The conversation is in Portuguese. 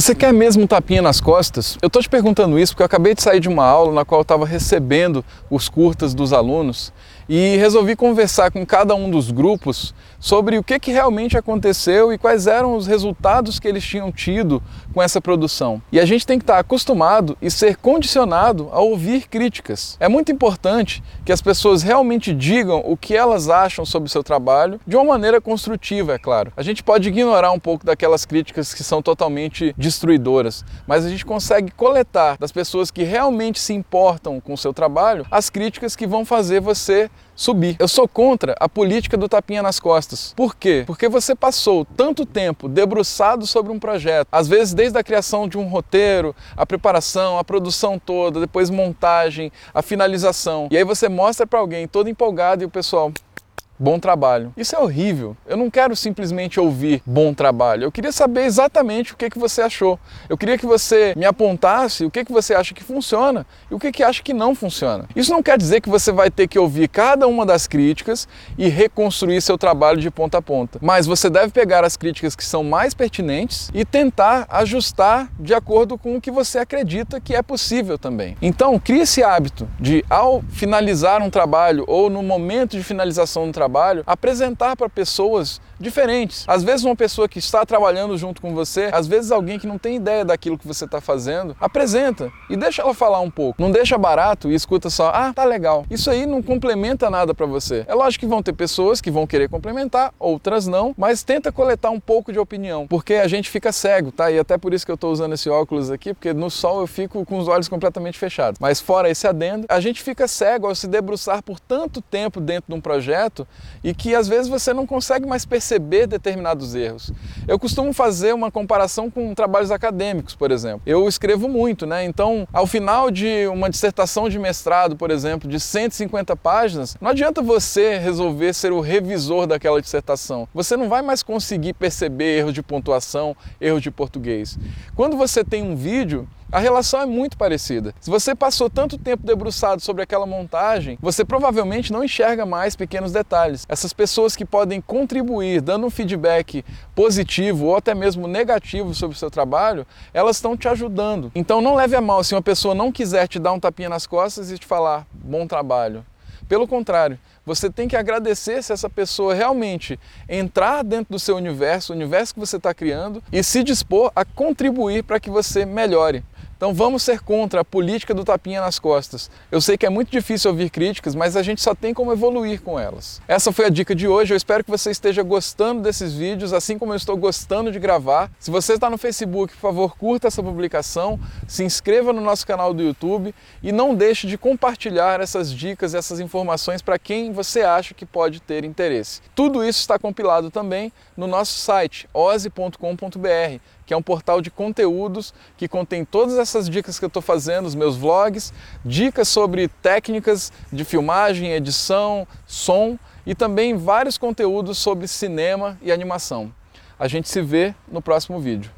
Você quer mesmo um tapinha nas costas? Eu tô te perguntando isso porque eu acabei de sair de uma aula na qual eu estava recebendo os curtas dos alunos e resolvi conversar com cada um dos grupos sobre o que, que realmente aconteceu e quais eram os resultados que eles tinham tido com essa produção. E a gente tem que estar acostumado e ser condicionado a ouvir críticas. É muito importante que as pessoas realmente digam o que elas acham sobre o seu trabalho de uma maneira construtiva, é claro. A gente pode ignorar um pouco daquelas críticas que são totalmente destruidoras, mas a gente consegue coletar das pessoas que realmente se importam com o seu trabalho as críticas que vão fazer você subir. Eu sou contra a política do tapinha nas costas. Por quê? Porque você passou tanto tempo debruçado sobre um projeto, às vezes desde a criação de um roteiro, a preparação, a produção toda, depois montagem, a finalização. E aí você mostra para alguém todo empolgado e o pessoal bom trabalho. Isso é horrível. Eu não quero simplesmente ouvir bom trabalho. Eu queria saber exatamente o que, que você achou. Eu queria que você me apontasse o que, que você acha que funciona e o que, que acha que não funciona. Isso não quer dizer que você vai ter que ouvir cada uma das críticas e reconstruir seu trabalho de ponta a ponta. Mas você deve pegar as críticas que são mais pertinentes e tentar ajustar de acordo com o que você acredita que é possível também. Então, crie esse hábito de, ao finalizar um trabalho ou no momento de finalização do trabalho, trabalho, apresentar para pessoas diferentes. Às vezes uma pessoa que está trabalhando junto com você, às vezes alguém que não tem ideia daquilo que você está fazendo, apresenta e deixa ela falar um pouco. Não deixa barato e escuta só, ah, tá legal. Isso aí não complementa nada para você. É lógico que vão ter pessoas que vão querer complementar, outras não, mas tenta coletar um pouco de opinião, porque a gente fica cego, tá? E até por isso que eu estou usando esse óculos aqui, porque no sol eu fico com os olhos completamente fechados. Mas fora esse adendo, a gente fica cego ao se debruçar por tanto tempo dentro de um projeto e que às vezes você não consegue mais perceber determinados erros. Eu costumo fazer uma comparação com trabalhos acadêmicos, por exemplo. Eu escrevo muito, né? Então, ao final de uma dissertação de mestrado, por exemplo, de 150 páginas, não adianta você resolver ser o revisor daquela dissertação. Você não vai mais conseguir perceber erros de pontuação, erros de português. Quando você tem um vídeo, a relação é muito parecida. Se você passou tanto tempo debruçado sobre aquela montagem, você provavelmente não enxerga mais pequenos detalhes. Essas pessoas que podem contribuir dando um feedback positivo ou até mesmo negativo sobre o seu trabalho, elas estão te ajudando. Então não leve a mal se uma pessoa não quiser te dar um tapinha nas costas e te falar bom trabalho. Pelo contrário, você tem que agradecer se essa pessoa realmente entrar dentro do seu universo, o universo que você está criando, e se dispor a contribuir para que você melhore. Então vamos ser contra a política do tapinha nas costas. Eu sei que é muito difícil ouvir críticas, mas a gente só tem como evoluir com elas. Essa foi a dica de hoje. Eu espero que você esteja gostando desses vídeos, assim como eu estou gostando de gravar. Se você está no Facebook, por favor, curta essa publicação, se inscreva no nosso canal do YouTube e não deixe de compartilhar essas dicas, essas informações para quem você acha que pode ter interesse. Tudo isso está compilado também no nosso site ose.com.br que é um portal de conteúdos que contém todas essas dicas que eu estou fazendo, os meus vlogs, dicas sobre técnicas de filmagem, edição, som e também vários conteúdos sobre cinema e animação. A gente se vê no próximo vídeo.